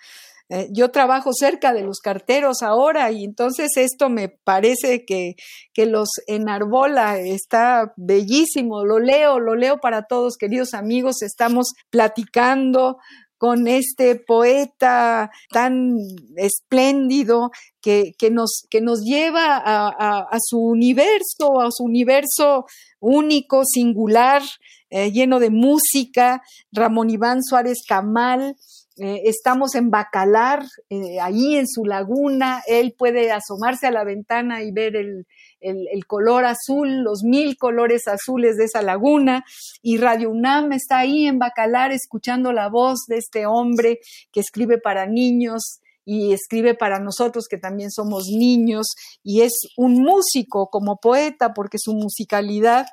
Eh, yo trabajo cerca de los carteros ahora y entonces esto me parece que, que los enarbola, está bellísimo, lo leo, lo leo para todos, queridos amigos, estamos platicando con este poeta tan espléndido que, que, nos, que nos, lleva a, a, su universo, a su universo único, singular, eh, lleno de música, Ramón Iván Suárez Camal, eh, estamos en Bacalar, eh, ahí en su laguna, él puede asomarse a la ventana y ver el, el, color azul, los mil colores azules de esa laguna, y Radio UNAM está ahí en Bacalar escuchando la voz de este hombre que escribe para niños y escribe para nosotros que también somos niños, y es un músico como poeta porque su musicalidad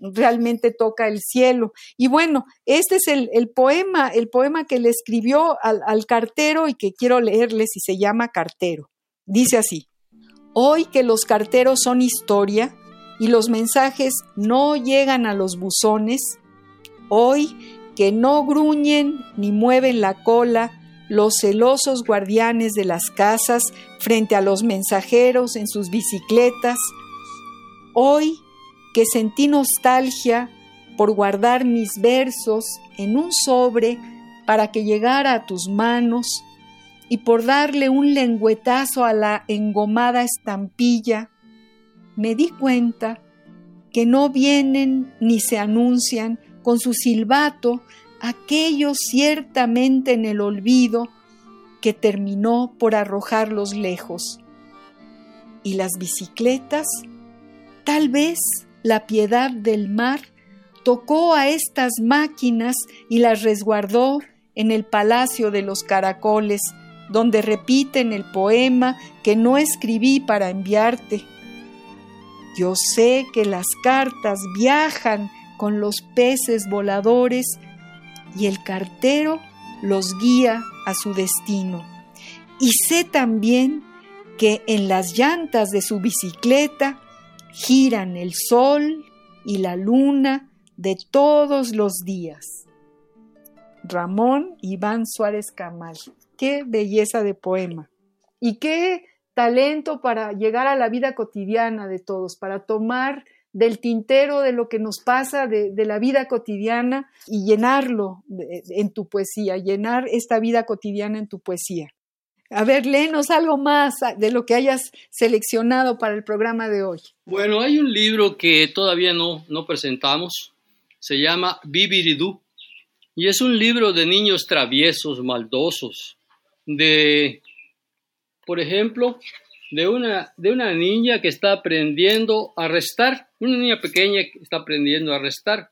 realmente toca el cielo. Y bueno, este es el, poema, el poema que le escribió al, al cartero y que quiero leerles y se llama Cartero. Dice así. Hoy que los carteros son historia y los mensajes no llegan a los buzones, hoy que no gruñen ni mueven la cola los celosos guardianes de las casas frente a los mensajeros en sus bicicletas, hoy que sentí nostalgia por guardar mis versos en un sobre para que llegara a tus manos, y por darle un lengüetazo a la engomada estampilla, me di cuenta que no vienen ni se anuncian con su silbato aquellos ciertamente en el olvido que terminó por arrojarlos lejos. Y las bicicletas, tal vez la piedad del mar, tocó a estas máquinas y las resguardó en el palacio de los caracoles, donde repiten el poema que no escribí para enviarte. Yo sé que las cartas viajan con los peces voladores y el cartero los guía a su destino. Y sé también que en las llantas de su bicicleta giran el sol y la luna de todos los días. Ramón Iván Suárez Camal qué belleza de poema y qué talento para llegar a la vida cotidiana de todos, para tomar del tintero de lo que nos pasa de, la vida cotidiana y llenarlo en tu poesía, llenar esta vida cotidiana en tu poesía. A ver, léenos algo más de lo que hayas seleccionado para el programa de hoy. Bueno, hay un libro que todavía no, no presentamos, se llama Viviridú, y es un libro de niños traviesos, maldosos, de, por ejemplo, de una, de una niña que está aprendiendo a restar, una niña pequeña que está aprendiendo a restar,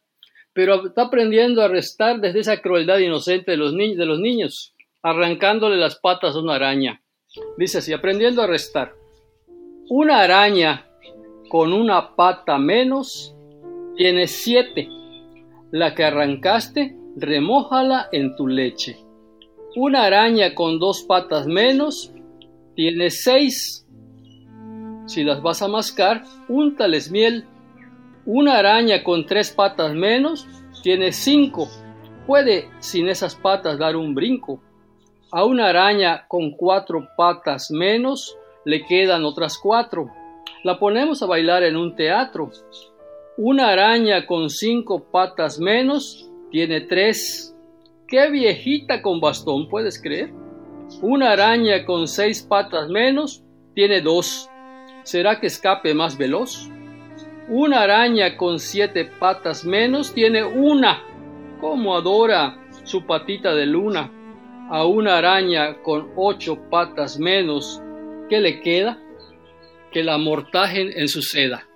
pero está aprendiendo a restar desde esa crueldad inocente de los, de los niños, arrancándole las patas a una araña. Dice así, aprendiendo a restar. Una araña con una pata menos tiene siete. La que arrancaste remójala en tu leche. Una araña con dos patas menos tiene seis. Si las vas a mascar, úntales miel. Una araña con tres patas menos tiene cinco. Puede sin esas patas dar un brinco. A una araña con cuatro patas menos le quedan otras cuatro. La ponemos a bailar en un teatro. Una araña con cinco patas menos tiene tres. ¡Qué viejita con bastón, puedes creer! Una araña con seis patas menos tiene dos. ¿Será que escape más veloz? Una araña con siete patas menos tiene una. ¿Cómo adora su patita de luna? A una araña con ocho patas menos, ¿qué le queda? Que la amortajen en su seda.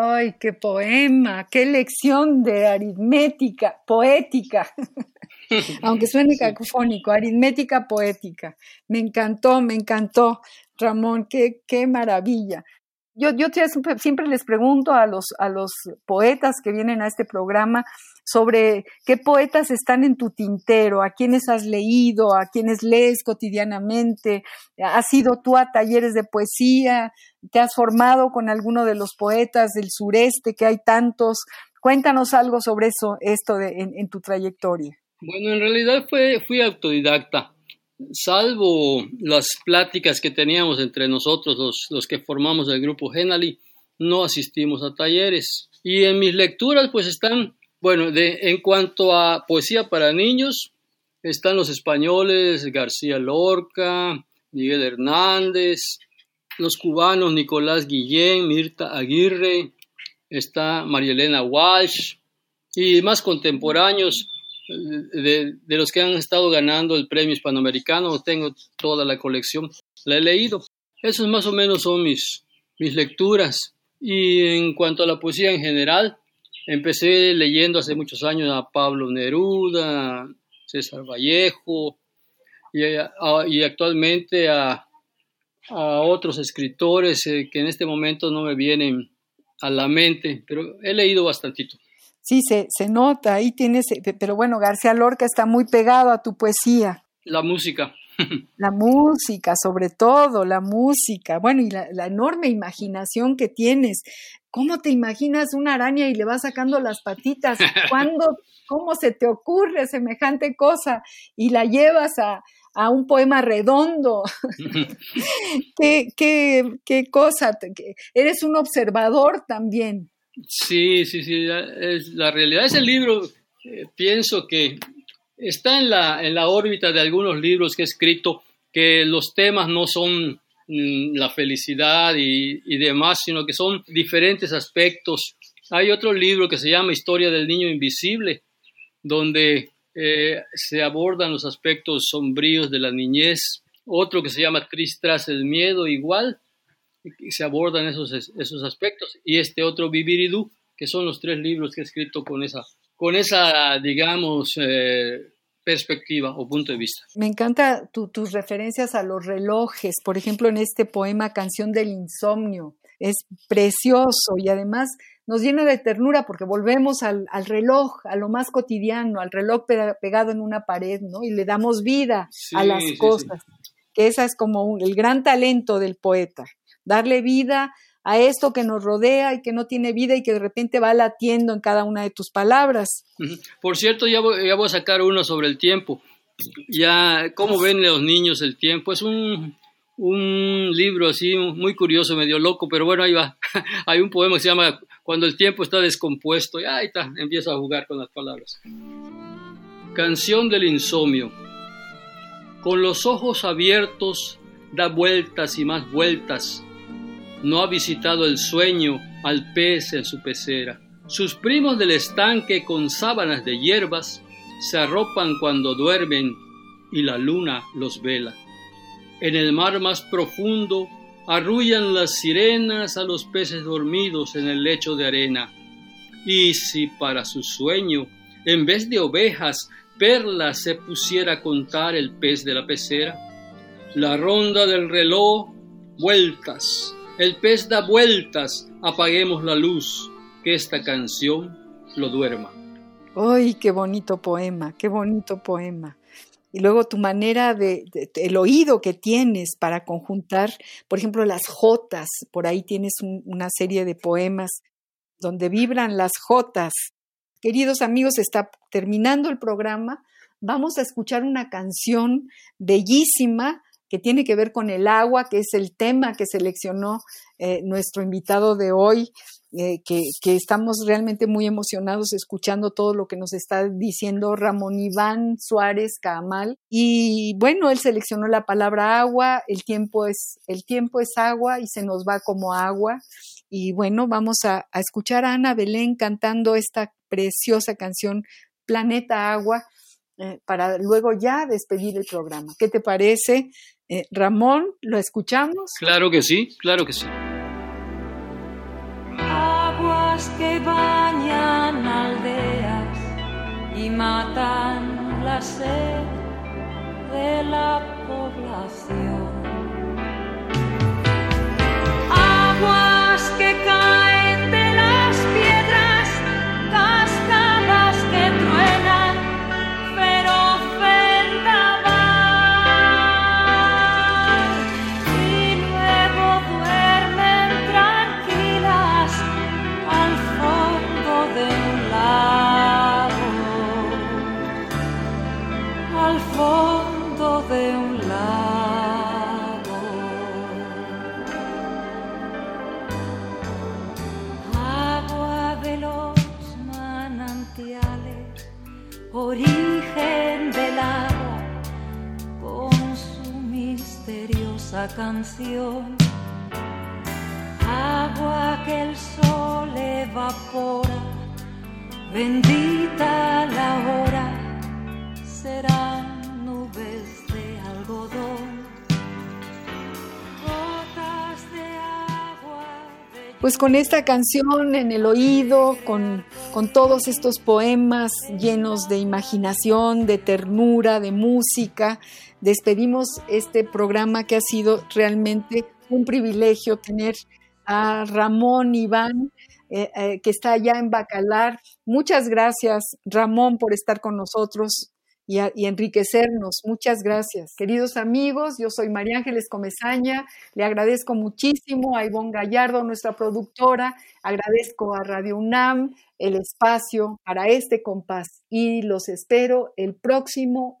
¡Ay, qué poema! ¡Qué lección de aritmética, poética! [LAUGHS] Aunque suene cacofónico, aritmética poética. Me encantó, me encantó, Ramón, qué, qué maravilla. Yo, yo siempre les pregunto a los, a los poetas que vienen a este programa sobre qué poetas están en tu tintero, a quienes has leído, a quienes lees cotidianamente, has ido tú a talleres de poesía, te has formado con alguno de los poetas del sureste, que hay tantos. Cuéntanos algo sobre eso, esto de, en, tu trayectoria. Bueno, en realidad fue, fui autodidacta. Salvo las pláticas que teníamos entre nosotros, los, los que formamos el grupo Genali, no asistimos a talleres. Y en mis lecturas, pues están bueno, de, en cuanto a poesía para niños, están los españoles García Lorca, Miguel Hernández, los cubanos Nicolás Guillén, Mirta Aguirre, está María Elena Walsh y más contemporáneos de, los que han estado ganando el premio hispanoamericano. Tengo toda la colección, la he leído. Esos más o menos son mis, mis lecturas. Y en cuanto a la poesía en general, Empecé leyendo hace muchos años a Pablo Neruda, César Vallejo y, actualmente a, otros escritores eh, que en este momento no me vienen a la mente, pero he leído bastantito. Sí, se, se nota, ahí tienes, eh, pero bueno, García Lorca está muy pegado a tu poesía. La música. [LAUGHS] La música, sobre todo, la música. Bueno, y la, la, enorme imaginación que tienes. ¿Cómo te imaginas una araña y le vas sacando las patitas? [LAUGHS] ¿Cuándo, cómo se te ocurre semejante cosa? Y la llevas a, a un poema redondo. [LAUGHS] ¿Qué, qué, qué, cosa, eres un observador también. Sí, sí, sí, es, la realidad es el libro, pienso que está en la, en la órbita de algunos libros que he escrito, que los temas no son Mm, la felicidad y, demás, sino que son diferentes aspectos. Hay otro libro que se llama Historia del Niño Invisible, donde eh, se abordan los aspectos sombríos de la niñez. Otro que se llama Cris tras el miedo, igual, se abordan esos, esos aspectos. Y este otro, Vivir y Du, que son los tres libros que he escrito con esa, con esa digamos, eh, perspectiva o punto de vista. Me encanta tus referencias a los relojes, por ejemplo, en este poema Canción del Insomnio. Es precioso y además nos llena de ternura porque volvemos al, reloj, a lo más cotidiano, al reloj pegado en una pared, ¿no? Y le damos vida a las cosas. Que esa es como el gran talento del poeta, darle vida a esto que nos rodea y que no tiene vida y que de repente va latiendo en cada una de tus palabras. Por cierto, ya voy, a sacar uno sobre el tiempo. Ya, ¿cómo ven los niños el tiempo? Es un, un libro así muy curioso, medio loco, pero bueno, ahí va. [LAUGHS] Hay un poema que se llama Cuando el tiempo está descompuesto y ahí está, empieza a jugar con las palabras. Canción del insomnio. Con los ojos abiertos da vueltas y más vueltas no ha visitado el sueño al pez en su pecera. Sus primos del estanque con sábanas de hierbas se arropan cuando duermen y la luna los vela. En el mar más profundo arrullan las sirenas a los peces dormidos en el lecho de arena. Y si para su sueño, en vez de ovejas, perlas se pusiera a contar el pez de la pecera, la ronda del reloj, vueltas, el pez da vueltas, apaguemos la luz, que esta canción lo duerma. ¡Ay, qué bonito poema, qué bonito poema! Y luego tu manera de, el oído que tienes para conjuntar, por ejemplo, las jotas, por ahí tienes una serie de poemas donde vibran las jotas. Queridos amigos, está terminando el programa. Vamos a escuchar una canción bellísima que tiene que ver con el agua, que es el tema que seleccionó eh, nuestro invitado de hoy, eh, que, estamos realmente muy emocionados escuchando todo lo que nos está diciendo Ramón Iván Suárez Camal. Y bueno, él seleccionó la palabra agua, el tiempo es, el tiempo es agua y se nos va como agua. Y bueno, vamos a, escuchar a Ana Belén cantando esta preciosa canción Planeta Agua eh, para luego ya despedir el programa. ¿Qué te parece? Eh, Ramón, ¿lo escuchamos? Claro que sí, claro que sí. Aguas que bañan aldeas y matan la sed de la población. Canción. Agua que el sol evapora, bendita la hora, serán nubes de algodón. Gotas de agua. Pues con esta canción en el oído, con todos estos poemas llenos de imaginación, de ternura, de música. Despedimos este programa que ha sido realmente un privilegio tener a Ramón Iván, eh, eh, que está allá en Bacalar. Muchas gracias, Ramón, por estar con nosotros y, enriquecernos. Muchas gracias. Queridos amigos, yo soy María Ángeles Comezaña. Le agradezco muchísimo a Ivonne Gallardo, nuestra productora. Agradezco a Radio UNAM el espacio para este compás y los espero el próximo